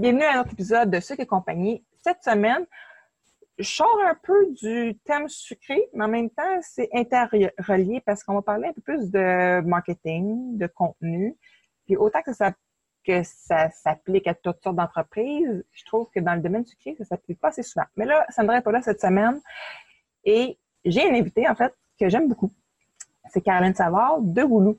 Bienvenue à notre épisode de Sucre et compagnie. Cette semaine, je sors un peu du thème sucré, mais en même temps, c'est interrelié parce qu'on va parler un peu plus de marketing, de contenu. Puis autant que ça, que ça s'applique à toutes sortes d'entreprises, je trouve que dans le domaine sucré, ça s'applique pas assez souvent. Mais là, Sandra n'est pas là cette semaine et j'ai une invitée, en fait, que j'aime beaucoup. C'est Caroline Savard de Goulou.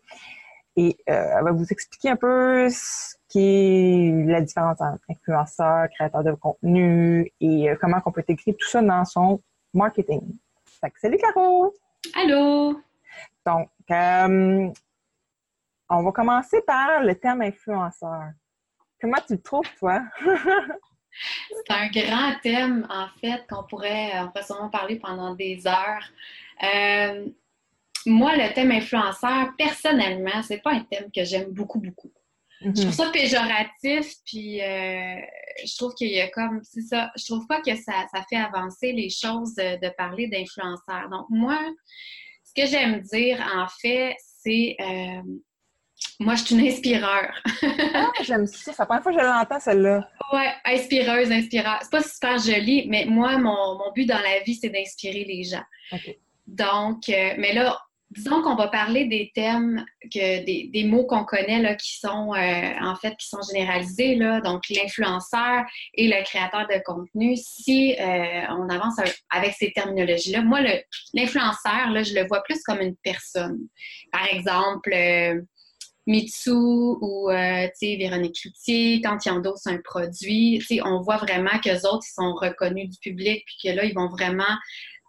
Et euh, elle va vous expliquer un peu ce qui est la différence entre influenceur, créateur de contenu et euh, comment on peut intégrer tout ça dans son marketing. Fait que salut Caro! Allô! Donc, euh, on va commencer par le terme influenceur. Comment tu le trouves, toi? C'est un grand thème, en fait, qu'on pourrait, on pourrait sûrement parler pendant des heures. Euh, moi, le thème influenceur, personnellement, c'est pas un thème que j'aime beaucoup, beaucoup. Je trouve ça péjoratif, puis euh, je trouve qu'il y a comme, c'est ça, je trouve pas que ça, ça fait avancer les choses de, parler d'influenceur. Donc, moi, ce que j'aime dire, en fait, c'est, euh, moi, je suis une inspireur. ah, j'aime ça. C'est la première fois que je l'entends, celle-là. Ouais, inspireuse, inspireur. C'est pas super joli, mais moi, mon, mon but dans la vie, c'est d'inspirer les gens. Donc, euh, mais là, disons qu'on va parler des thèmes, que, des, mots qu'on connaît là, qui sont euh, en fait qui sont généralisés, là, donc l'influenceur et le créateur de contenu. Si euh, on avance avec ces terminologies-là, moi, l'influenceur, je le vois plus comme une personne. Par exemple, euh, Mitsu ou Véronique Cloutier, quand ils endossent un produit, on voit vraiment qu'eux autres, ils sont reconnus du public, puis que là, ils vont vraiment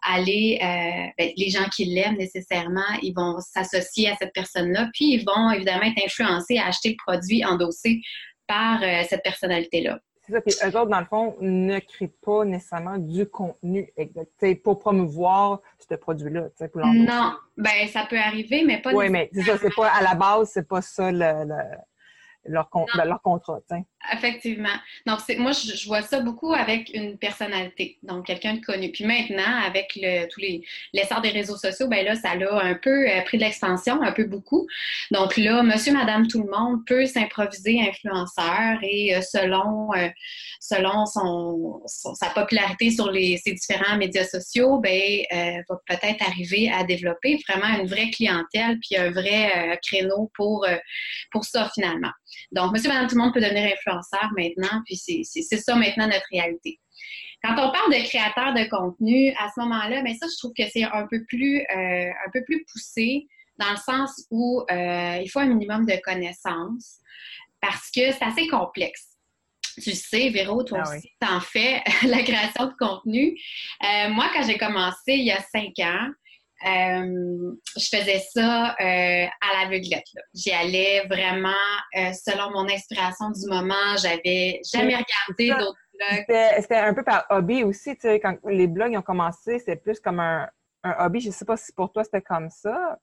aller, euh, ben, les gens qui l'aiment nécessairement, ils vont s'associer à cette personne-là, puis ils vont évidemment être influencés à acheter le produit endossé par euh, cette personnalité-là. C'est ça, puis eux autres, dans le fond, ne créent pas nécessairement du contenu exact, pour promouvoir ce produit-là. Non, ben ça peut arriver, mais pas Oui, mais c'est ça, c'est pas à la base, c'est pas ça le, leur, ben, leur contrat. Effectivement. Donc, moi, je, vois ça beaucoup avec une personnalité, donc quelqu'un de connu. Puis maintenant, avec le, tous les l'essor des réseaux sociaux, ben là, ça a un peu euh, pris de l'expansion, un peu beaucoup. Donc là, monsieur, madame, tout le monde peut s'improviser influenceur et euh, selon, euh, selon son, sa popularité sur les, ces différents médias sociaux, ben, va peut-être arriver à développer vraiment une vraie clientèle puis un vrai créneau pour, pour ça finalement. Donc, monsieur, madame, tout le monde peut devenir influenceur maintenant, puis c'est ça maintenant notre réalité. Quand on parle de créateur de contenu, à ce moment-là, mais ben ça, je trouve que c'est un peu plus euh, un peu plus poussé dans le sens où euh, il faut un minimum de connaissances parce que c'est assez complexe. Tu sais, Véro, toi ah aussi, t'en fais la création de contenu. Euh, moi, quand j'ai commencé il y a cinq ans, je faisais ça euh, à l'aveuglette. J'y allais vraiment euh, selon mon inspiration du moment. J'avais jamais regardé d'autres blogs. C'était un peu par hobby aussi. Tu sais, quand les blogs ont commencé, c'était plus comme un, hobby. Je sais pas si pour toi c'était comme ça.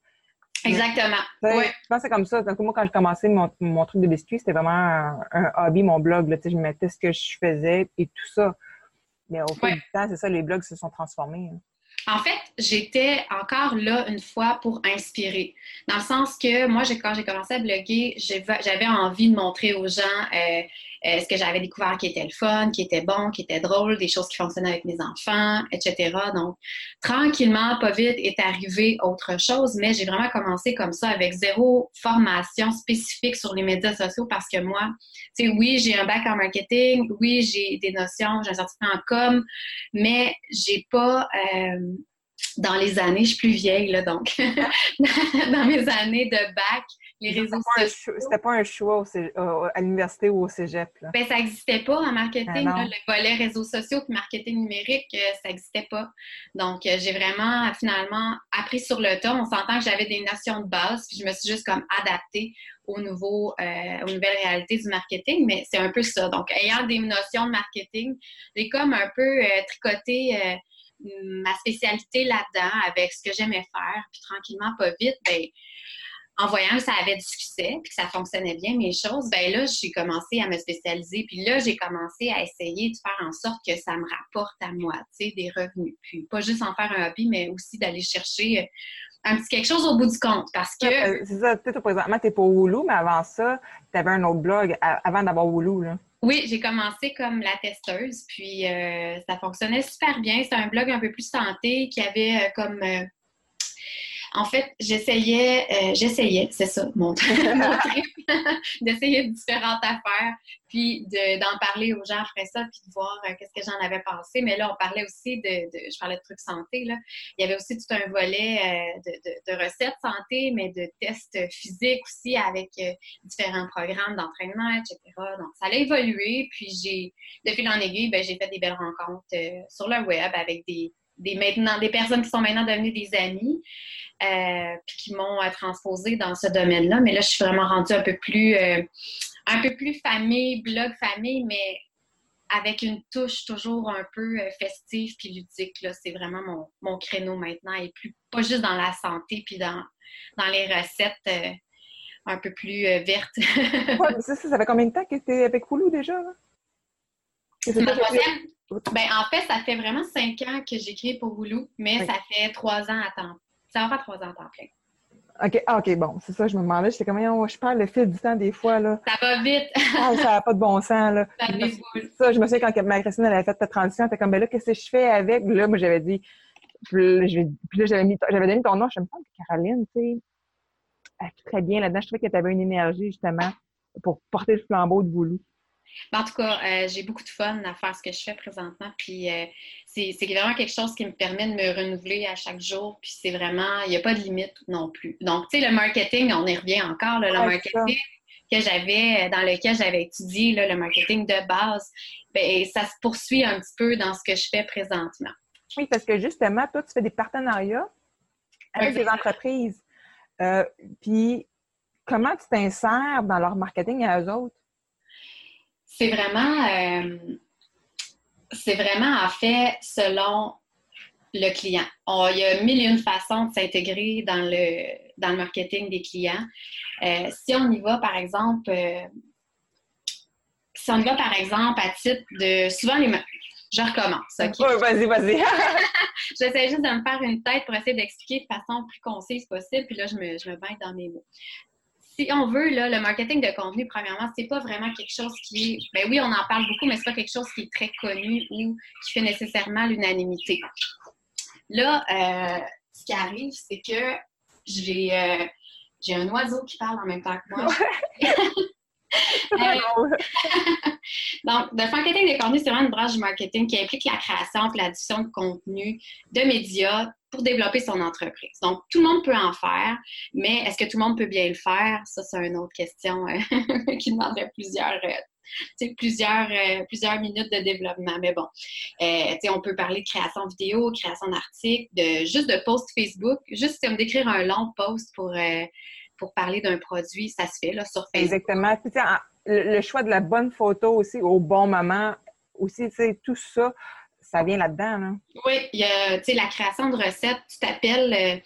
Exactement. Ouais. Je pense que c'est comme ça. Donc, moi, quand j'ai commencé mon, mon, truc de biscuit, c'était vraiment un, hobby, mon blog. Là, je mettais ce que je faisais et tout ça. Mais au fil du temps, c'est ça, les blogs se sont transformés. Hein. En fait, j'étais encore là une fois pour inspirer. Dans le sens que moi, quand j'ai commencé à bloguer, j'avais envie de montrer aux gens euh, ce que j'avais découvert qui était le fun, qui était bon, qui était drôle, des choses qui fonctionnaient avec mes enfants, etc. Donc, tranquillement, pas vite, est arrivé autre chose, mais j'ai vraiment commencé comme ça avec zéro formation spécifique sur les médias sociaux parce que moi, tu oui, j'ai un bac en marketing, oui, j'ai des notions, j'ai un certificat en com, mais j'ai pas... Euh, dans les années, je suis plus vieille, là, donc, dans mes années de bac, les réseaux sociaux. C'était pas un choix à l'université ou au cégep. Là. Ben, ça n'existait pas en marketing. Ben le volet réseaux sociaux puis marketing numérique, euh, ça n'existait pas. Donc, euh, j'ai vraiment, finalement, appris sur le tas. On s'entend que j'avais des notions de base, puis je me suis juste comme adaptée au nouveau, euh, aux nouvelles réalités du marketing, mais c'est un peu ça. Donc, ayant des notions de marketing, j'ai comme un peu tricoté ma spécialité là-dedans avec ce que j'aimais faire, puis tranquillement, pas vite, ben, en voyant que ça avait du succès, puis que ça fonctionnait bien, mes choses, ben là, j'ai commencé à me spécialiser. Puis là, j'ai commencé à essayer de faire en sorte que ça me rapporte à moi, tu sais, des revenus. Puis pas juste en faire un hobby, mais aussi d'aller chercher euh, un petit quelque chose au bout du compte. Parce que. C'est ça, tu sais, présentement, t'es pas Woulou, mais avant ça, tu avais un autre blog avant d'avoir Woulou, là. Oui, j'ai commencé comme la testeuse, puis euh, ça fonctionnait super bien. C'était un blog un peu plus santé qui avait euh, comme en fait, j'essayais, euh, j'essayais, c'est ça, mon, trip, d'essayer différentes affaires, puis d'en parler aux gens après ça, puis de voir euh, qu'est-ce que j'en avais pensé. Mais là, on parlait aussi de, je parlais de trucs santé, là. Il y avait aussi tout un volet euh, de, recettes santé, mais de tests physiques aussi avec différents programmes d'entraînement, etc. Donc, ça a évolué, puis j'ai, de fil en aiguille, ben, j'ai fait des belles rencontres sur le web avec des, des, maintenant, des personnes qui sont maintenant devenues des amis, euh, puis qui m'ont euh, transposé dans ce domaine-là. Mais là, je suis vraiment rendue un peu plus, euh, un peu plus famille, blog famille, mais avec une touche toujours un peu festive puis ludique. C'est vraiment mon, mon, créneau maintenant et plus pas juste dans la santé puis dans, dans les recettes un peu plus vertes. ça, ça, fait combien de temps que tu es avec Hulu déjà? Ma troisième, ben, en fait, ça fait vraiment cinq ans que j'écris pour Hulu, mais ça fait trois ans à temps. Ça va faire trois ans à temps plein. OK, ah, OK, bon, c'est ça, je me demandais, j'étais comme, je parle le fil du temps des fois, là. Ça va vite! ah, ça n'a pas de bon sens, là. Ça, ça je me souviens quand ma Christine, elle avait fait ta transition, elle était comme, ben là, qu'est-ce que je fais avec? Là, moi, j'avais dit, puis là, j'avais mis, donné ton nom, je me sens que Caroline, tu sais, elle très bien là-dedans. Je trouvais que tu avais une énergie, justement, pour porter le flambeau de boulot. En tout cas, euh, j'ai beaucoup de fun à faire ce que je fais présentement. Puis euh, c'est vraiment quelque chose qui me permet de me renouveler à chaque jour. Puis c'est vraiment, il n'y a pas de limite non plus. Donc, tu sais, le marketing, on y revient encore, le marketing que j'avais, dans lequel j'avais étudié, le marketing de base, ben, ça se poursuit un petit peu dans ce que je fais présentement. Oui, parce que justement, toi, tu fais des partenariats avec des entreprises. Euh, puis, comment tu t'insères dans leur marketing à eux autres? C'est vraiment, euh, c'est vraiment en fait selon le client. il y a mille et une façons de s'intégrer dans le, dans le marketing des clients. Euh, si on y va, par exemple, euh, si on y va, par exemple, à titre de... Souvent, les... Je recommence, OK? vas-y, vas-y. J'essaie juste de me faire une tête pour essayer d'expliquer de façon plus concise possible, puis là, je me, je me baigne dans mes mots si on veut, là, le marketing de contenu, premièrement, c'est pas vraiment quelque chose qui est. Ben oui, on en parle beaucoup, mais c'est pas quelque chose qui est très connu ou qui fait nécessairement l'unanimité. Là, euh, ce qui arrive, c'est que j'ai euh, j'ai un oiseau qui parle en même temps que moi. Euh, donc, le marketing de contenu, c'est vraiment une branche du marketing qui implique la création et l'addition de contenu de médias pour développer son entreprise. Donc, tout le monde peut en faire, mais est-ce que tout le monde peut bien le faire? Ça, c'est une autre question euh, qui demanderait plusieurs, euh, plusieurs, euh, plusieurs minutes de développement. Mais bon, on peut parler de création vidéo, création d'articles, de, juste de post Facebook, juste comme d'écrire un long post pour, pour parler d'un produit, ça se fait là, sur Facebook. Exactement. le choix de la bonne photo aussi au bon moment, aussi, tout ça ça vient là-dedans. Oui, il y a, la création de recettes, tu t'appelles euh,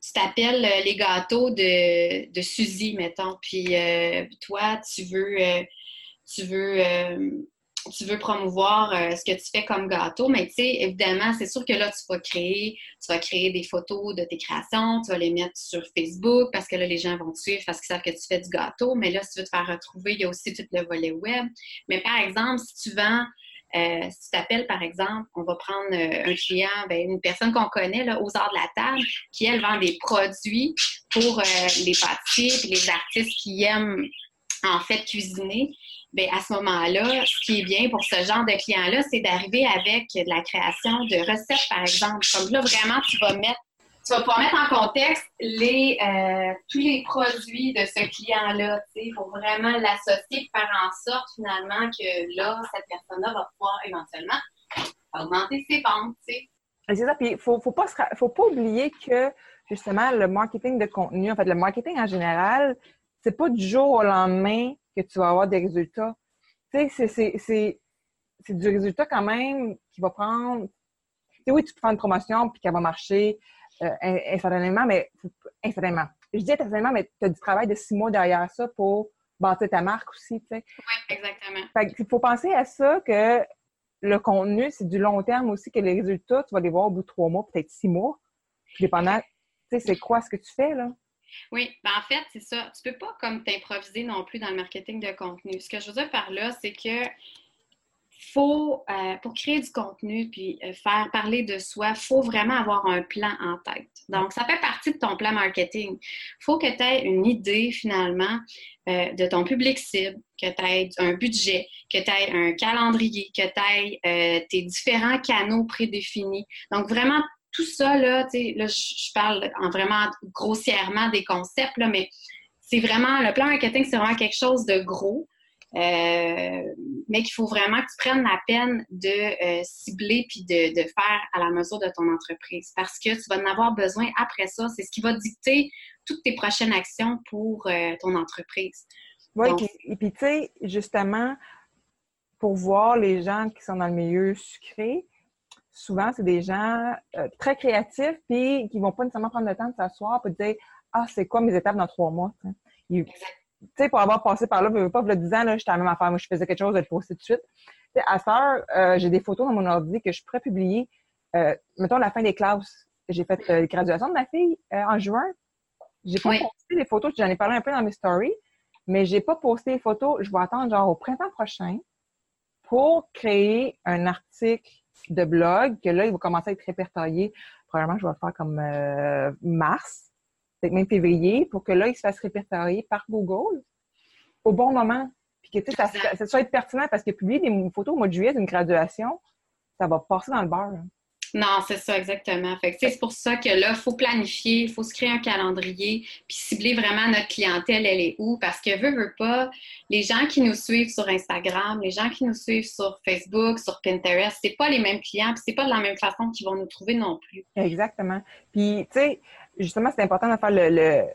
tu t'appelles euh, les gâteaux de, de Suzy, mettons, puis euh, toi, tu veux, tu veux, tu veux promouvoir ce que tu fais comme gâteau, mais tu sais, évidemment, c'est sûr que là, tu vas créer, tu vas créer des photos de tes créations, tu vas les mettre sur Facebook parce que là, les gens vont te suivre parce qu'ils savent que tu fais du gâteau, mais là, si tu veux te faire retrouver, il y a aussi tout le volet web. Mais par exemple, si tu vends euh, si tu t'appelles, par exemple, on va prendre euh, un client, ben, une personne qu'on connaît là, aux arts de la table, qui, elle, vend des produits pour euh, les pâtissiers et les artistes qui aiment, en fait, cuisiner. Bien, à ce moment-là, ce qui est bien pour ce genre de client-là, c'est d'arriver avec de la création de recettes, par exemple. Comme là, vraiment, tu vas mettre tu vas pouvoir mettre en contexte euh, tous les produits de ce client-là, pour vraiment l'associer, faire en sorte finalement que là, cette personne-là va pouvoir éventuellement augmenter ses ventes. C'est ça, puis il faut, faut, pas, faut pas oublier que justement le marketing de contenu, en fait, le marketing en général, c'est pas du jour au lendemain que tu vas avoir des résultats. Tu sais, c'est du résultat quand même qui va prendre. Tu sais, oui, tu peux faire une promotion puis qu'elle va marcher euh, instantanément, mais instantanément. Je dis instantanément, mais tu as du travail de six mois derrière ça pour bâtir ta marque aussi, tu sais. Oui, exactement. Fait il faut penser à ça que le contenu, c'est du long terme aussi, que les résultats, tu vas les voir au bout de trois mois, peut-être six mois. Dépendant, tu sais, c'est quoi ce que tu fais, là? Oui, ben en fait, c'est ça. Tu peux pas comme t'improviser non plus dans le marketing de contenu. Ce que je veux dire par là, c'est que faut, euh, pour créer du contenu puis euh, faire parler de soi, faut vraiment avoir un plan en tête. Donc, ça fait partie de ton plan marketing. Faut que tu aies une idée finalement euh, de ton public cible, que tu aies un budget, que tu aies un calendrier, que tu aies tes différents canaux prédéfinis. Donc, vraiment, tout ça, là, là je parle en vraiment grossièrement des concepts, là, mais c'est vraiment, le plan marketing, c'est vraiment quelque chose de gros. Euh, mais qu'il faut vraiment que tu prennes la peine de euh, cibler puis de, faire à la mesure de ton entreprise parce que tu vas en avoir besoin après ça. C'est ce qui va dicter toutes tes prochaines actions pour euh, ton entreprise. Oui, et puis tu sais, justement, pour voir les gens qui sont dans le milieu sucré, souvent, c'est des gens très créatifs puis qui vont pas nécessairement prendre le temps de s'asseoir pour dire Ah, c'est quoi mes étapes dans trois mois? Tu sais, pour avoir passé par là, je veux pas, le 10 ans, là, j'étais à la même affaire. Moi, je faisais quelque chose, de le tout de suite. à ça, euh, j'ai des photos dans mon ordi que je pourrais publier, euh, mettons, la fin des classes. J'ai fait euh, la graduation de ma fille euh, en juin. J'ai pas posté les photos, j'en ai parlé un peu dans mes stories, mais j'ai pas posté les photos. Je vais attendre, genre, au printemps prochain pour créer un article de blog que là, il va commencer à être répertorié. Probablement, je vais le faire comme mars peut-être même février, pour que là, il se fasse répertorier par Google au bon moment. Puis que, tu sais, ça, ça, soit être pertinent parce que publier des photos au mois de juillet d'une graduation, ça va passer dans le beurre. Non, c'est ça, exactement. Fait c'est pour ça que là, il faut planifier, il faut se créer un calendrier, puis cibler vraiment notre clientèle, elle est où. Parce que, veut, veut pas, les gens qui nous suivent sur Instagram, les gens qui nous suivent sur Facebook, sur Pinterest, c'est pas les mêmes clients, puis c'est pas de la même façon qu'ils vont nous trouver non plus. Exactement. Puis, tu sais, justement, c'est important de faire le,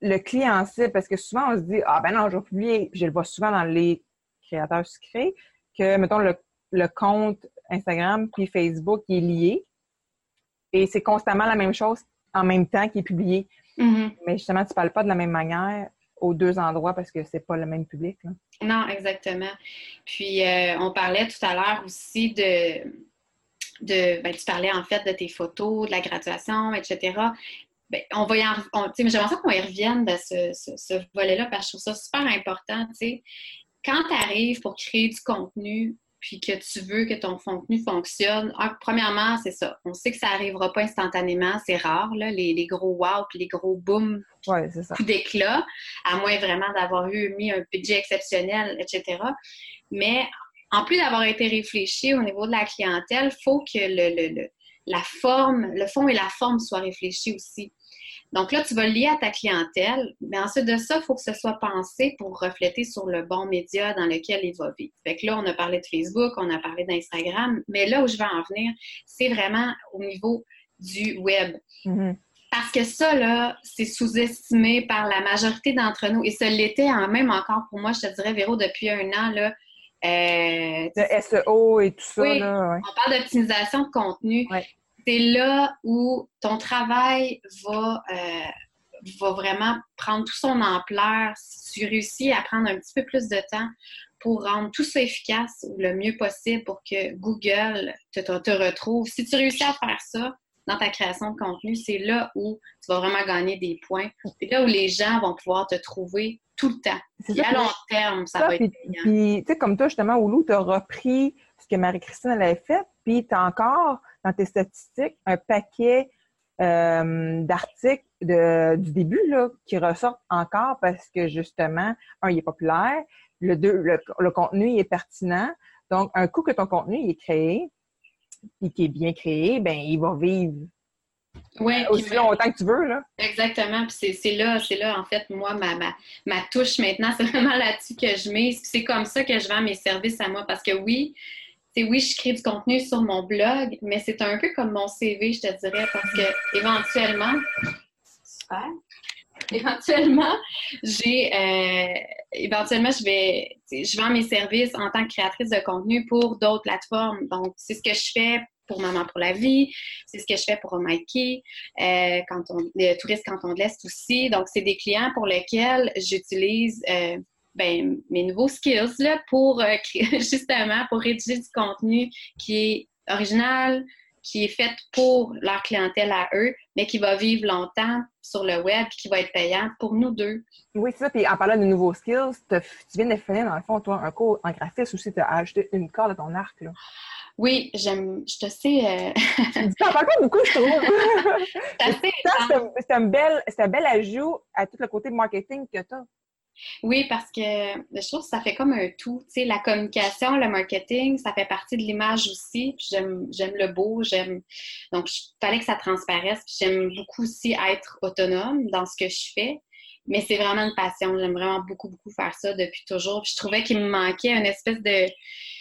le, client cible parce que souvent, on se dit, ah ben non, je vais publier, je le vois souvent dans les créateurs sucrés, que, mettons, le, le compte Instagram puis Facebook est lié. Et c'est constamment la même chose en même temps qui est publié. Mm-hmm. Mais justement, tu ne parles pas de la même manière aux deux endroits parce que c'est pas le même public. Non, exactement. Puis euh, on parlait tout à l'heure aussi de, de ben, tu parlais en fait de tes photos, de la graduation, etc. Ben, on va y en, j'aimerais ça qu'on y revienne de ce, ce, volet-là parce que je trouve ça super important. Quand tu arrives pour créer du contenu, puis que tu veux que ton contenu fonctionne, ah, premièrement, c'est ça. On sait que ça n'arrivera pas instantanément, c'est rare, là, les, gros wow puis les gros boom, ouais, d'éclat, à moins vraiment d'avoir eu mis un budget exceptionnel, etc. Mais en plus d'avoir été réfléchi au niveau de la clientèle, il faut que le, la forme, le fond et la forme soient réfléchis aussi. Donc là, tu vas lier à ta clientèle, mais ensuite de ça, il faut que ce soit pensé pour refléter sur le bon média dans lequel il va vivre. Fait que là, on a parlé de Facebook, on a parlé d'Instagram, mais là où je vais en venir, c'est vraiment au niveau du web. Mm-hmm. Parce que ça, là, c'est sous-estimé par la majorité d'entre nous. Et ça l'était en même encore pour moi, je te dirais, Véro, depuis un an, là. Euh, le SEO et tout ça. Oui, on parle d'optimisation de contenu c'est là où ton travail va, euh, va vraiment prendre tout son ampleur. Si tu réussis à prendre un petit peu plus de temps pour rendre tout ça efficace le mieux possible pour que Google te, te, retrouve. Si tu réussis à faire ça dans ta création de contenu, c'est là où tu vas vraiment gagner des points. C'est là où les gens vont pouvoir te trouver tout le temps. Et à long terme, ça, va être Puis, tu sais, comme toi, justement, Oulou, tu as repris ce que Marie-Christine avait fait, puis tu as encore dans tes statistiques un paquet euh, d'articles du début là, qui ressortent encore parce que justement, un, il est populaire, le deux, le, contenu est pertinent. Donc, un coup que ton contenu est créé, et qui est bien créé, ben il va vivre ouais, aussi longtemps que tu veux. Là. Exactement. Puis c'est là, c'est là, en fait, moi, ma, ma, ma touche maintenant, c'est vraiment là-dessus que je mets. C'est comme ça que je vends mes services à moi. Parce que oui, oui, je crée du contenu sur mon blog, mais c'est un peu comme mon CV, je te dirais, parce que éventuellement, super. éventuellement, j'ai euh, éventuellement je vais je vends mes services en tant que créatrice de contenu pour d'autres plateformes. Donc, c'est ce que je fais pour Maman pour la vie, c'est ce que je fais pour Mikey, euh, quand on, les touristes quand on l'Est aussi. Donc, c'est des clients pour lesquels j'utilise euh, ben, mes nouveaux skills là, pour euh, justement pour rédiger du contenu qui est original, qui est fait pour leur clientèle à eux, mais qui va vivre longtemps sur le web et qui va être payant pour nous deux. Oui, c'est ça. Puis en parlant de nouveaux skills, tu viens de finir, dans le fond, toi, un cours en graphisme aussi, tu as ajouté une corde à ton arc. Là. Oui, j'aime, je te sais. Euh... tu parles pas beaucoup, je trouve. c'est un, bel, un bel ajout à tout le côté marketing que tu as. Oui, parce que je trouve que ça fait comme un tout. Tu sais, la communication, le marketing, ça fait partie de l'image aussi. j'aime, le beau, j'aime. Donc, il fallait que ça transparaisse. j'aime beaucoup aussi être autonome dans ce que je fais. Mais c'est vraiment une passion. J'aime vraiment beaucoup, beaucoup faire ça depuis toujours. Je trouvais qu'il me manquait une espèce de.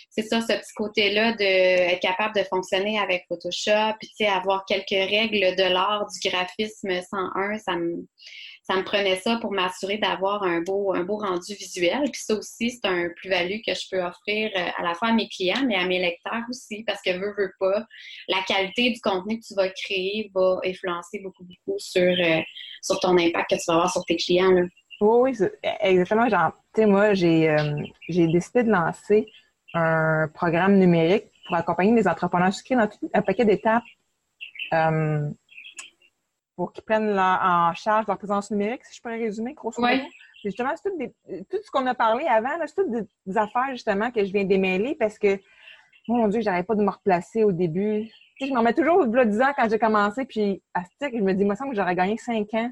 C'est ça, ce petit côté-là d'être capable de fonctionner avec Photoshop, puis tu sais, avoir quelques règles de l'art du graphisme 101, ça me ça me prenait ça pour m'assurer d'avoir un beau, un beau rendu visuel. Puis ça aussi, c'est un plus-value que je peux offrir euh, à la fois à mes clients, mais à mes lecteurs aussi, parce que veux, veux pas, la qualité du contenu que tu vas créer va influencer beaucoup, beaucoup sur, euh, sur ton impact que tu vas avoir sur tes clients. Oui, oui, exactement. Genre, tu sais, moi, j'ai euh, j'ai décidé de lancer un programme numérique pour accompagner les entrepreneurs sucrés dans un paquet d'étapes pour qu'ils prennent en charge leur présence numérique, si je pourrais résumer, grosso modo. Justement, c'est tout, tout, ce qu'on a parlé avant, c'est toutes des, affaires, justement, que je viens démêler parce que, mon Dieu, j'arrivais pas de me replacer au début. Tu sais, je m'en mets toujours au bout de 10 ans quand j'ai commencé, puis à ce je me dis, moi, ça que j'aurais gagné 5 ans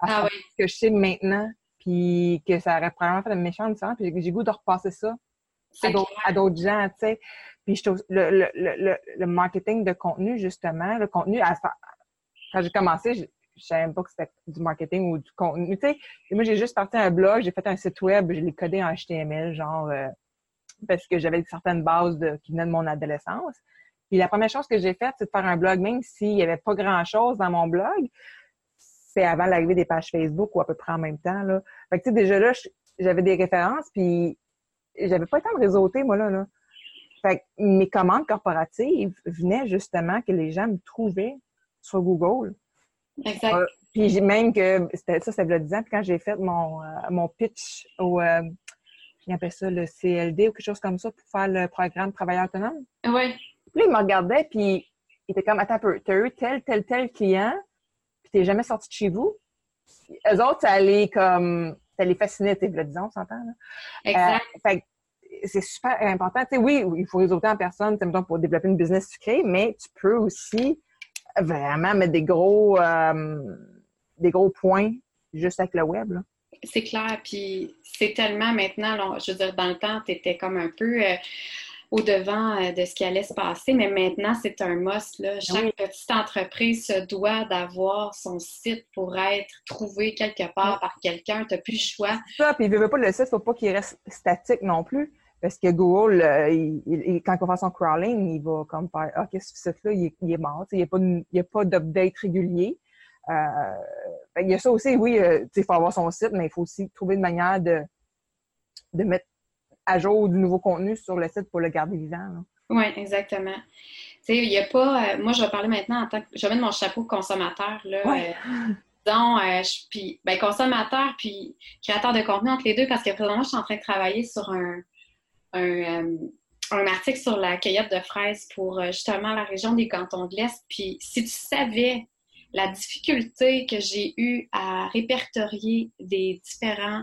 à ah, ce que je sais maintenant, puis que ça aurait probablement fait une méchante différence, puis j'ai goût de repasser ça à d'autres gens, tu sais. Puis je trouve le, le, le, le, marketing de contenu, justement, le contenu, à, quand j'ai commencé, je, savais pas que c'était du marketing ou du contenu. Tu sais, moi, j'ai juste parti un blog, j'ai fait un site web, je l'ai codé en HTML, genre, euh, parce que j'avais certaines bases qui venaient de mon adolescence. Puis la première chose que j'ai faite, c'est de faire un blog, même s'il n'y avait pas grand-chose dans mon blog. C'est avant l'arrivée des pages Facebook ou à peu près en même temps. Là. Fait que, tu sais, déjà là, j'avais des références, puis j'avais pas le temps de réseauter, moi, là. là. Fait que mes commandes corporatives venaient justement que les gens me trouvaient sur Google. Exact. Euh, puis même que ça, c'était le 10 ans. Puis quand j'ai fait mon, euh, mon pitch au, euh, j'appelle ça le CLD ou quelque chose comme ça pour faire le programme Travailleur autonome. Oui. Puis il me regardait, puis il était comme, attends un peu, t'as eu tel, tel, tel client, puis t'es jamais sorti de chez vous. Eux autres, ça allait comme, ça les fascinait, tu sais, disons, on s'entend, là. Exact. fait c'est super important. Tu sais, oui, il faut réseauter en personne, pour développer une business sucrée, mais tu peux aussi vraiment mettre des gros, euh, des gros points juste avec le web. C'est clair, puis c'est tellement maintenant, je veux dire, dans le temps, tu étais comme un peu euh, au-devant euh, de ce qui allait se passer, mais maintenant, c'est un must. Là. Chaque petite entreprise se doit d'avoir son site pour être trouvé quelque part par quelqu'un. Tu n'as plus le choix. Ça, puis il ne veut pas le site, il ne faut pas qu'il reste statique non plus. Parce que Google, euh, quand il va faire son crawling, il va comme faire Ah, qu'est-ce que ce site-là, il, est mort. Il n'y a pas d'update régulier. Euh, il y a ça aussi, oui, euh, il faut avoir son site, mais il faut aussi trouver une manière de, de mettre à jour du nouveau contenu sur le site pour le garder vivant. Oui, exactement. Tu sais, il n'y a pas. moi, je vais parler maintenant en tant que. Je vais mettre mon chapeau consommateur. Là, disons, puis ben, consommateur puis créateur de contenu entre les deux parce que présentement, je suis en train de travailler sur un, euh, un, article sur la cueillette de fraises pour euh, justement la région des cantons de l'Est. Puis si tu savais la difficulté que j'ai eue à répertorier des différents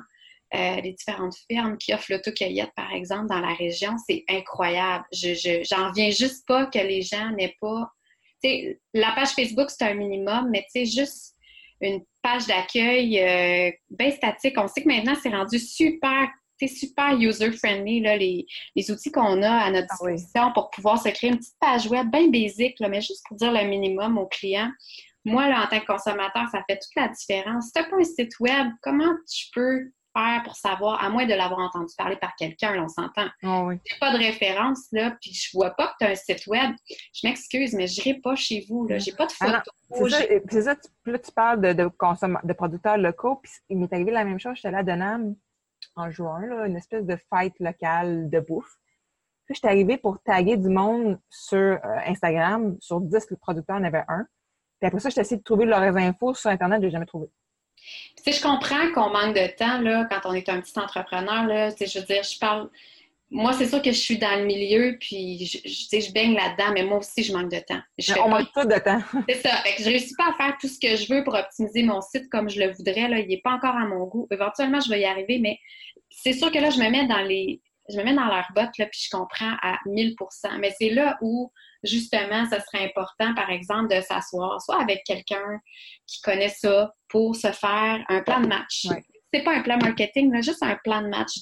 euh, différentes fermes qui offrent l'autocueillette, par exemple, dans la région, c'est incroyable. Je, j'en viens juste pas que les gens n'aient pas. sais, la page Facebook, c'est un minimum, mais tu sais, juste une page d'accueil bien statique. On sait que maintenant, c'est rendu super c'est super user-friendly, les, les, outils qu'on a à notre ah disposition pour pouvoir se créer une petite page web bien basique, là, mais juste pour dire le minimum aux clients. Moi, là, en tant que consommateur, ça fait toute la différence. Si tu n'as pas un site web, comment tu peux faire pour savoir, à moins de l'avoir entendu parler par quelqu'un, on s'entend. Ah oui. J'ai pas de référence, là, puis je vois pas que tu as un site web. Je m'excuse, mais je n'irai pas chez vous, là. J'ai pas de Ah photos. C'est ça, tu, là, tu parles de, de producteurs locaux, puis il m'est arrivé la même chose. J'étais là à Denham en juin, là, une espèce de fête locale de bouffe. Puis j'étais arrivée pour taguer du monde sur euh, Instagram. Sur 10 le producteur en avait un. Puis après ça, j'ai essayé de trouver leurs infos sur Internet, je l'ai jamais trouvé. Tu sais, je comprends qu'on manque de temps, là, quand on est un petit entrepreneur, là. Tu sais, je veux dire, je parle... Moi, c'est sûr que je suis dans le milieu, puis je, je, je baigne là-dedans, mais moi aussi, je manque de temps. Je On manque tout de temps. C'est ça. Fait que je réussis pas à faire tout ce que je veux pour optimiser mon site comme je le voudrais. Là. Il n'est pas encore à mon goût. Éventuellement, je vais y arriver, mais c'est sûr que là, je me mets dans les. Je me mets dans leurs bottes, là, puis je comprends à 1000% Mais c'est là où, justement, ce serait important, par exemple, de s'asseoir, soit avec quelqu'un qui connaît ça, pour se faire un plan de match. Ouais. C'est pas un plan marketing, là, juste un plan de match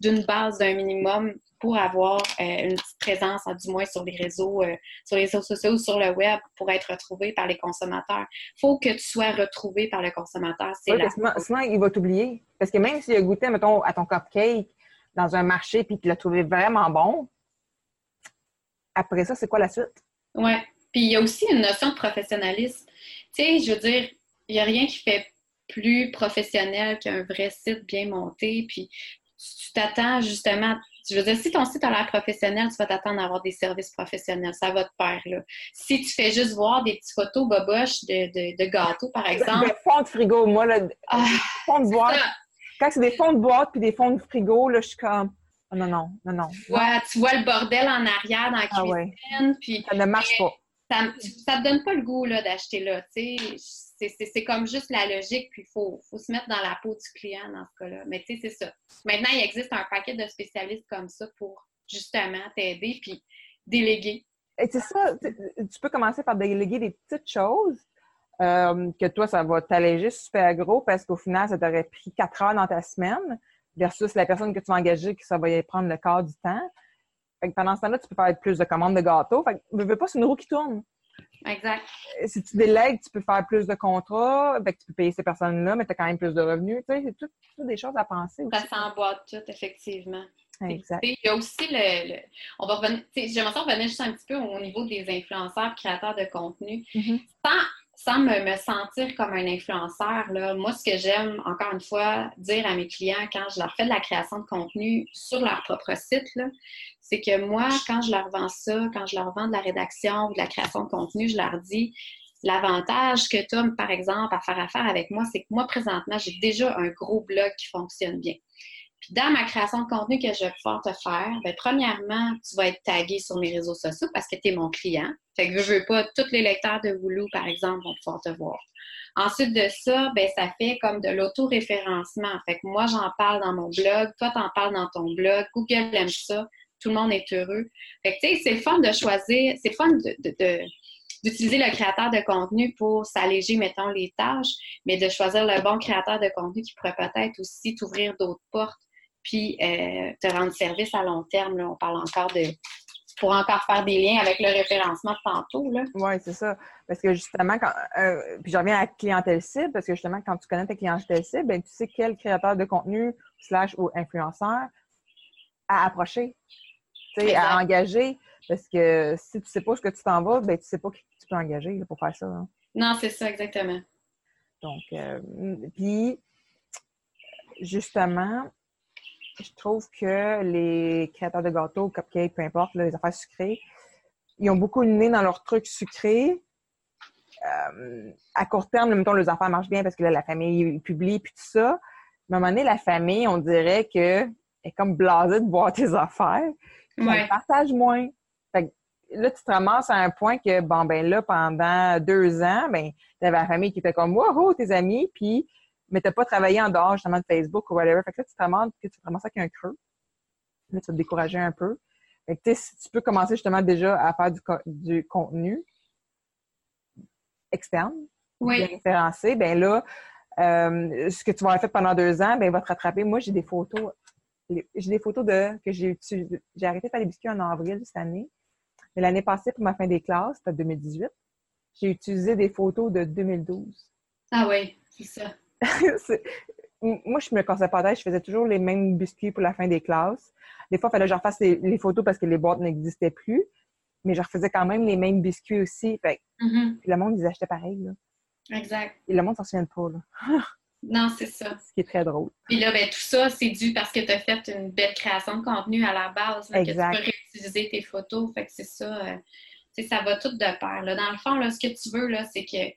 d'une base d'un minimum pour avoir euh, une petite présence, à du moins sur les réseaux, euh, sur les réseaux sociaux ou sur le web pour être retrouvé par les consommateurs. faut que tu sois retrouvé par le consommateur. C'est sinon, il va t'oublier. Parce que même s'il a goûté, mettons, à ton cupcake dans un marché puis qu'il l'a trouvé vraiment bon, après ça, c'est quoi la suite? Oui. Puis il y a aussi une notion de professionnalisme. Tu sais, je veux dire, il n'y a rien qui fait plus professionnel qu'un vrai site bien monté. Puis tu t'attends justement. Je veux dire, si ton site a l'air professionnel, tu vas t'attendre à avoir des services professionnels. Ça va te pair, là. Si tu fais juste voir des petites photos boboches de, de, de gâteaux, par exemple. Des fonds de frigo, moi, là, Ah, fonds de boîte. ça, Quand c'est des fonds de boîte puis des fonds de frigo, là, je suis comme, oh, non, non, non, non. tu, vois, tu vois le bordel en arrière dans la Ah ouais, cuisine, puis ça ne marche pas. Ça, ça te donne pas le goût d'acheter là. C'est, comme juste la logique, puis il faut, faut se mettre dans la peau du client dans ce cas-là. Mais tu sais, c'est ça. Maintenant, il existe un paquet de spécialistes comme ça pour justement t'aider, puis déléguer. Et c'est ça, tu tu peux commencer par déléguer des petites choses euh, que toi, ça va t'alléger super gros parce qu'au final, ça t'aurait pris quatre heures dans ta semaine versus la personne que tu vas engager qui ça va y prendre le quart du temps. Fait que pendant ce temps-là, tu peux faire plus de commandes de gâteaux. Fait que, veux, veux pas, c'est une roue qui tourne. Exact. Si tu délègues, tu peux faire plus de contrats, fait que tu peux payer ces personnes-là, mais tu as quand même plus de revenus. Tu sais, c'est tout, tout des choses à penser aussi. Ça s'emboîte tout, effectivement. Exact. Il y a aussi le. le- on va revenir. J'aimerais ça revenir juste un petit peu au niveau des influenceurs, créateurs de contenu. Mhm. sans, sans me, sentir comme un influenceur, là, moi, ce que j'aime, encore une fois, dire à mes clients quand je leur fais de la création de contenu sur leur propre site, c'est que moi, quand je leur vends ça, quand je leur vends de la rédaction ou de la création de contenu, je leur dis l'avantage que tu as, par exemple, à faire affaire avec moi, c'est que moi, présentement, j'ai déjà un gros blog qui fonctionne bien. Puis dans ma création de contenu que je vais pouvoir te faire, ben, premièrement, tu vas être tagué sur mes réseaux sociaux parce que tu es mon client. Fait que je veux pas, tous les lecteurs de Woulou, par exemple, vont pouvoir te voir. Ensuite de ça, ben, ça fait comme de l'auto-référencement. Fait que moi, j'en parle dans mon blog, toi, t'en parles dans ton blog, Google aime ça, tout le monde est heureux. Fait que, tu sais, c'est fun de choisir, c'est fun de- d'utiliser le créateur de contenu pour s'alléger, mettons, les tâches, mais de choisir le bon créateur de contenu qui pourrait peut-être aussi t'ouvrir d'autres portes puis euh, te rendre service à long terme. Là. On parle encore de... pour encore faire des liens avec le référencement de tantôt. Oui, c'est ça. Parce que justement, quand, euh, puis je reviens à la clientèle cible, parce que justement, quand tu connais ta clientèle cible, ben, tu sais quel créateur de contenu slash ou influenceur à approcher, tu sais, Exact. à engager. Parce que si tu sais pas ce que tu t'en vas, ben, tu sais pas qui tu peux engager là, pour faire ça. hein. Non, c'est ça, exactement. Donc, euh, puis, justement, je trouve que les créateurs de gâteaux, cupcakes, peu importe, là, les affaires sucrées, ils ont beaucoup de nez dans leurs trucs sucrés. Euh, à court terme, mettons, les affaires marchent bien parce que là, la famille publie puis tout ça. Mais à un moment donné, la famille, on dirait que est comme blasée de voir tes affaires. Ouais. Elle partage moins. Fait que là, tu te ramasses à un point que, bon, ben là, pendant deux ans, ben, tu avais la famille qui était comme, wow, tes amis, puis, mais tu pas travaillé en dehors, justement, de Facebook ou whatever. Fait que là, tu te ramasses, que tu te ramasses avec un creux. Là, tu vas te décourager un peu. Fait que, tu sais, si tu peux commencer justement déjà à faire du, co- du contenu externe, Oui, référencé, ben là, euh, ce que tu vas avoir fait pendant deux ans, ben, il va te rattraper. Moi, j'ai des photos. J'ai des photos de que j'ai. J'ai arrêté de faire des biscuits en avril cette année. Mais l'année passée, pour ma fin des classes, c'était 2018, j'ai utilisé des photos de 2012. ah oui, c'est ça. Moi, je me cassais pas. Je faisais toujours les mêmes biscuits pour la fin des classes. Des fois, il fallait que je refasse les, photos parce que les boîtes n'existaient plus. Mais je refaisais quand même les mêmes biscuits aussi. Fait, mm-hmm. Puis le monde, ils achetaient pareil. Là. Exact. Et le monde s'en souvient pas. Là. non, c'est ça. Ce qui est très drôle. Puis là, ben, tout ça, c'est dû parce que tu as fait une belle création de contenu à la base. exact. Que tu peux réutiliser tes photos. Fait que c'est ça. Euh, ça va tout de pair. Là. Dans le fond, là, ce que tu veux, là, c'est que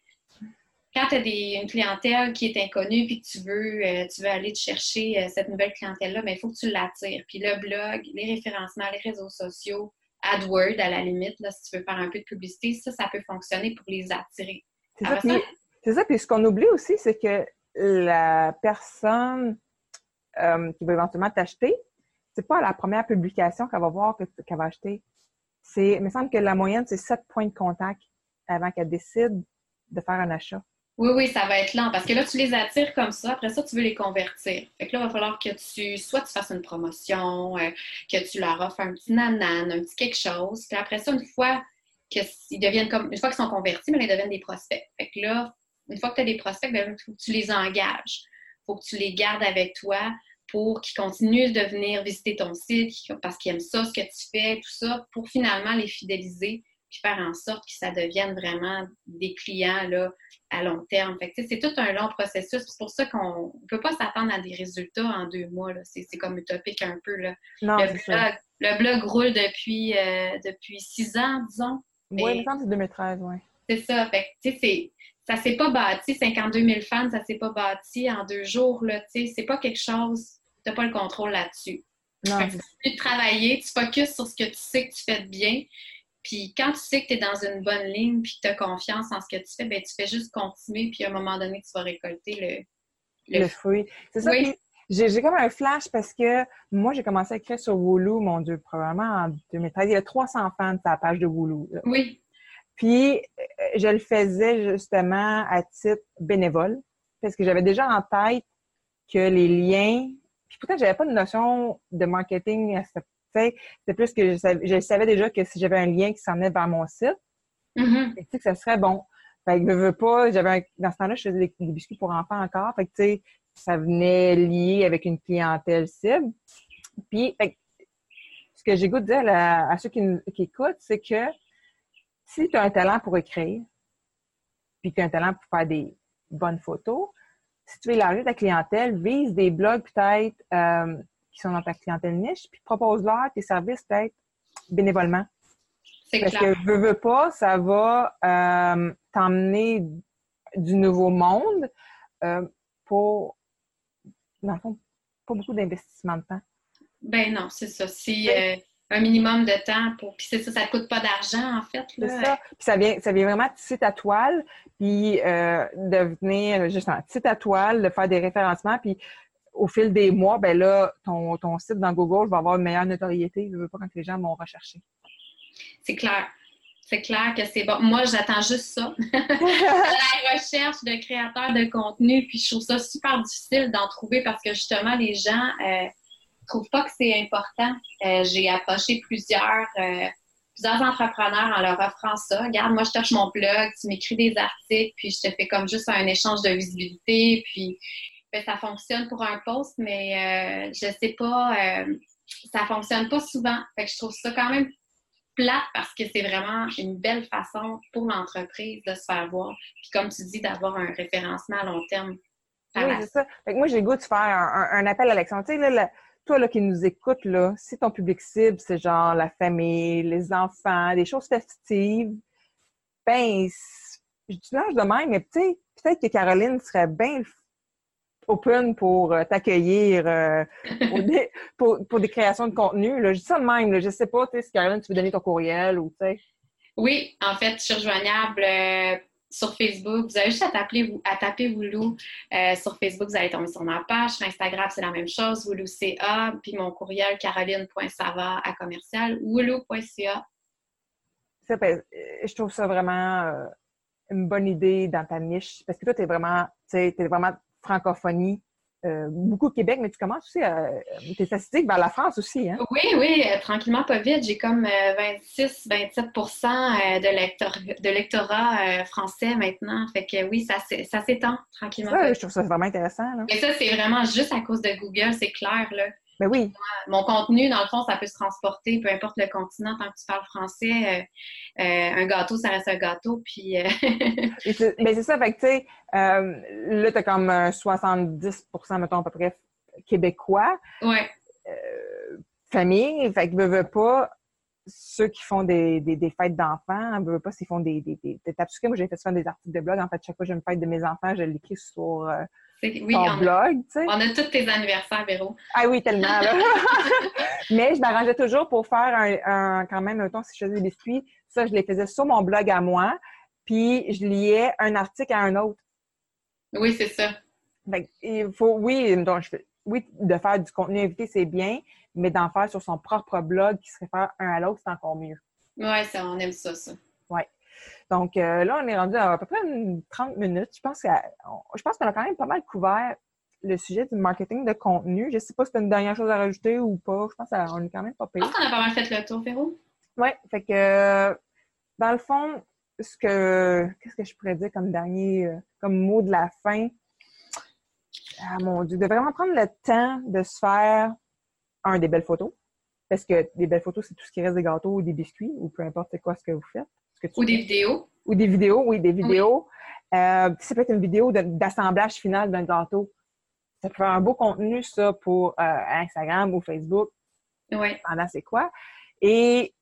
quand tu as une clientèle qui est inconnue puis que tu veux, euh, tu veux aller te chercher euh, cette nouvelle clientèle-là, mais ben, il faut que tu l'attires. Puis le blog, les référencements, les réseaux sociaux, AdWord à la limite, là, si tu veux faire un peu de publicité, ça, ça peut fonctionner pour les attirer. C'est ça, puis, ça, puis ce qu'on oublie aussi, c'est que la personne euh, qui va éventuellement t'acheter, c'est pas la première publication qu'elle va voir qu'elle va acheter. C'est, il me semble que la moyenne, c'est sept points de contact avant qu'elle décide de faire un achat. Oui, oui, ça va être lent parce que là, tu les attires comme ça. Après ça, tu veux les convertir. Fait que là, il va falloir que tu, soit tu fasses une promotion, euh, que tu leur offres un petit nanan, un petit quelque chose. Puis après ça, une fois qu'ils deviennent comme, une fois qu'ils sont convertis, mais ils deviennent des prospects. Fait que là, une fois que tu as des prospects, ben, il faut que tu les engages. Il faut que tu les gardes avec toi pour qu'ils continuent de venir visiter ton site parce qu'ils aiment ça, ce que tu fais, tout ça, pour finalement les fidéliser puis faire en sorte que ça devienne vraiment des clients là, à long terme. c'est tout un long processus. C'est pour ça qu'on ne peut pas s'attendre à des résultats en deux mois. C'est, comme utopique un peu. Là. le, blog, roule depuis, euh, depuis six ans, disons. Oui, il me c'est 2013, oui. C'est ça. Fait tu sais, ça s'est pas bâti, 52 000 fans, ça s'est pas bâti en deux jours. Là, c'est pas quelque chose, tu n'as pas le contrôle là-dessus. Non. tu travailler, tu focuses sur ce que tu sais que tu fais de bien, puis quand tu sais que tu es dans une bonne ligne puis que tu as confiance en ce que tu fais, ben tu fais juste continuer puis à un moment donné, tu vas récolter le, le, fruit. C'est ça. J'ai comme un flash parce que moi, j'ai commencé à écrire sur Wooloo, mon Dieu, probablement en 2013. Il y a 300 fans sur la page de Wooloo. Oui. Puis, euh, je le faisais justement à titre bénévole parce que j'avais déjà en tête que les liens... Puis pourtant, j'avais pas de notion de marketing à cette c'est plus que je savais, déjà que si j'avais un lien qui s'en vers mon site, mm que ça serait bon. Fait que je veux pas, j'avais dans ce temps-là, je faisais des, biscuits pour enfants encore. Fait que, tu sais, ça venait lié avec une clientèle cible. Puis, ce que j'ai goût de dire à, ceux qui, qui écoutent, c'est que si tu as un talent pour écrire, puis tu as un talent pour faire des bonnes photos, si tu veux élargir ta clientèle, vise des blogs peut-être euh, qui sont dans ta clientèle niche, puis propose-leur tes services peut-être bénévolement. Parce que veux, veux pas, ça va euh, t'emmener du nouveau monde euh, pour, dans le fond, pas beaucoup d'investissement de temps. Ben non, c'est ça. C'est euh, un minimum de temps pour. Puis c'est ça, ça ne coûte pas d'argent, en fait. C'est ça. Puis ça vient, ça vient vraiment tisser ta toile, puis de venir justement tisser ta toile, de faire des référencements, puis au fil des mois, ben là, ton, ton site dans Google va avoir une meilleure notoriété. Je veux pas quand les gens vont rechercher. C'est clair. C'est clair que c'est bon. Moi, j'attends juste ça. la recherche de créateurs de contenu, puis je trouve ça super difficile d'en trouver parce que justement, les gens ne euh, trouvent pas que c'est important. Euh, j'ai approché plusieurs, euh, plusieurs entrepreneurs en leur offrant ça. Regarde, moi, je cherche mon blog, tu m'écris des articles, puis je te fais comme juste un échange de visibilité, puis ben, ça fonctionne pour un poste, mais euh, je sais pas, euh, ça fonctionne pas souvent. Fait que je trouve ça quand même plate parce que c'est vraiment une belle façon pour l'entreprise de se faire voir. Puis comme tu dis, d'avoir un référencement à long terme. Oui, c'est ça. Fait que moi, j'ai goût de faire un, appel à l'action. Tu sais, là, toi là, qui nous écoutes, là, si ton public cible, c'est genre la famille, les enfants, des choses festives, ben, je dis de même, mais tu sais, peut-être que Caroline serait bien open pour euh, t'accueillir euh, pour, pour, des créations de contenu. Là. Je dis ça de même. Là. Je sais pas si Caroline, tu veux donner ton courriel ou tu sais. Oui, en fait, je suis rejoignable euh, sur Facebook. Vous avez juste à, taper, à taper Woulou. sur Facebook, vous allez tomber sur ma page. Sur Instagram, c'est la même chose, WoulouCA. Puis mon courriel, caroline.sava à commercial, woulou.ca. Ben, je trouve ça vraiment une bonne idée dans ta niche parce que toi, tu es vraiment, tu es vraiment francophonie. euh, beaucoup au Québec, mais tu commences aussi à tes statistiques vers la France aussi, hein? Oui, oui, tranquillement, pas vite. J'ai comme 26-27% de lectorat français maintenant. Fait que oui, ça, s'étend tranquillement. Ça, je trouve ça vraiment intéressant. Mais ça, c'est vraiment juste à cause de Google, c'est clair, là. Ben oui. Mon contenu, dans le fond, ça peut se transporter, peu importe le continent, tant que tu parles français. Euh, euh, un gâteau, ça reste un gâteau. Puis. Euh, c'est, ben c'est ça, fait que tu sais, là, tu as comme 70% mettons, à peu près québécois. Ouais. famille, fait que veux, pas ceux qui font des, des, fêtes d'enfants, veux pas s'ils font des, des, des, Moi, j'ai fait souvent des articles de blog. En fait, chaque fois que j'ai une fête de mes enfants, je l'écris sur oui, on blog. A, on a tous tes anniversaires, Véro. Ah oui, tellement. Mais je m'arrangeais toujours pour faire un, quand même, temps si je faisais des biscuits, ça, je les faisais sur mon blog à moi, puis je liais un article à un autre. Oui, c'est ça. il faut, oui, donc, je, oui, de faire du contenu invité, c'est bien, mais d'en faire sur son propre blog qui se réfère un à l'autre, c'est encore mieux. Oui, on aime ça, ça. Donc euh, là, on est rendu à, à peu près 30 minutes. Je pense qu'on a quand même pas mal couvert le sujet du marketing de contenu. Je ne sais pas si tu as une dernière chose à rajouter ou pas. Je pense qu'on est quand même pas payé. Je pense qu'on a pas mal fait le tour, Véro. Oui, fait que dans le fond, ce que qu'est-ce que je pourrais dire comme dernier euh, comme mot de la fin? Ah mon Dieu, de vraiment prendre le temps de se faire un des belles photos. Parce que des belles photos, c'est tout ce qui reste des gâteaux ou des biscuits, ou peu importe quoi ce que vous faites. Ou des vidéos. Ou des vidéos, oui, des vidéos. Euh, ça peut être une vidéo d'assemblage final d'un gâteau. Ça peut faire un beau contenu, ça, pour euh, Instagram ou Facebook. Oui. Pendant c'est quoi. Et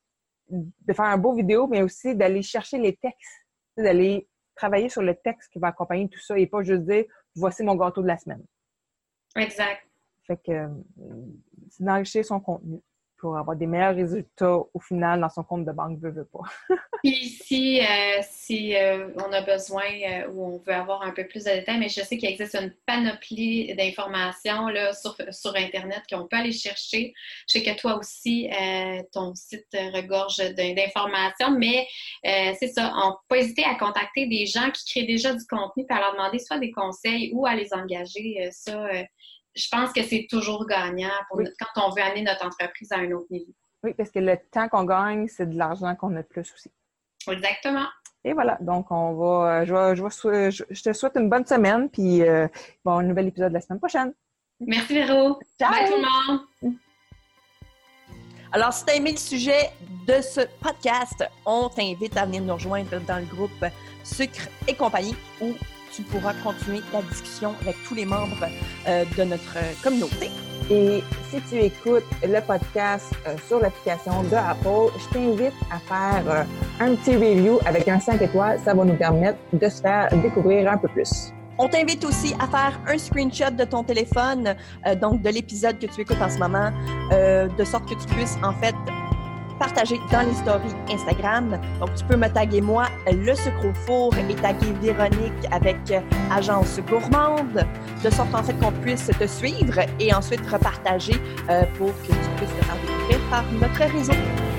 de faire un beau vidéo, mais aussi d'aller chercher les textes. D'aller travailler sur le texte qui va accompagner tout ça et pas juste dire voici mon gâteau de la semaine. Exact. Fait que euh, c'est d'enrichir son contenu pour avoir des meilleurs résultats au final dans son compte de banque, veut, veut pas. Puis si, euh, si euh, on a besoin euh, ou on veut avoir un peu plus de détails, mais je sais qu'il existe une panoplie d'informations sur, sur Internet qu'on peut aller chercher. Je sais que toi aussi, ton site regorge d'informations, mais c'est ça, on peut pas hésiter à contacter des gens qui créent déjà du contenu et à leur demander soit des conseils ou à les engager. ça, je pense que c'est toujours gagnant pour quand on veut amener notre entreprise à un autre niveau. Oui, parce que le temps qu'on gagne, c'est de l'argent qu'on a de plus aussi. Exactement. Et voilà, donc on va, je, je, te souhaite une bonne semaine, puis euh, bon, un nouvel épisode la semaine prochaine. Merci Véro. Ciao. Bye tout le monde. Alors, si tu as aimé le sujet de ce podcast, on t'invite à venir nous rejoindre dans le groupe Sucre et compagnie où tu pourras continuer la discussion avec tous les membres euh, de notre communauté. Et si tu écoutes le podcast euh, sur l'application de Apple, je t'invite à faire euh, un petit review avec un 5 étoiles. Ça va nous permettre de se faire découvrir un peu plus. On t'invite aussi à faire un screenshot de ton téléphone, donc de l'épisode que tu écoutes en ce moment, de sorte que tu puisses en fait partager dans les Instagram. Donc, tu peux me taguer moi, le sucre au four, et taguer Véronique avec euh, Agence Gourmande, de sorte en fait qu'on puisse te suivre et ensuite repartager euh, pour que tu puisses te faire découvrir par notre réseau.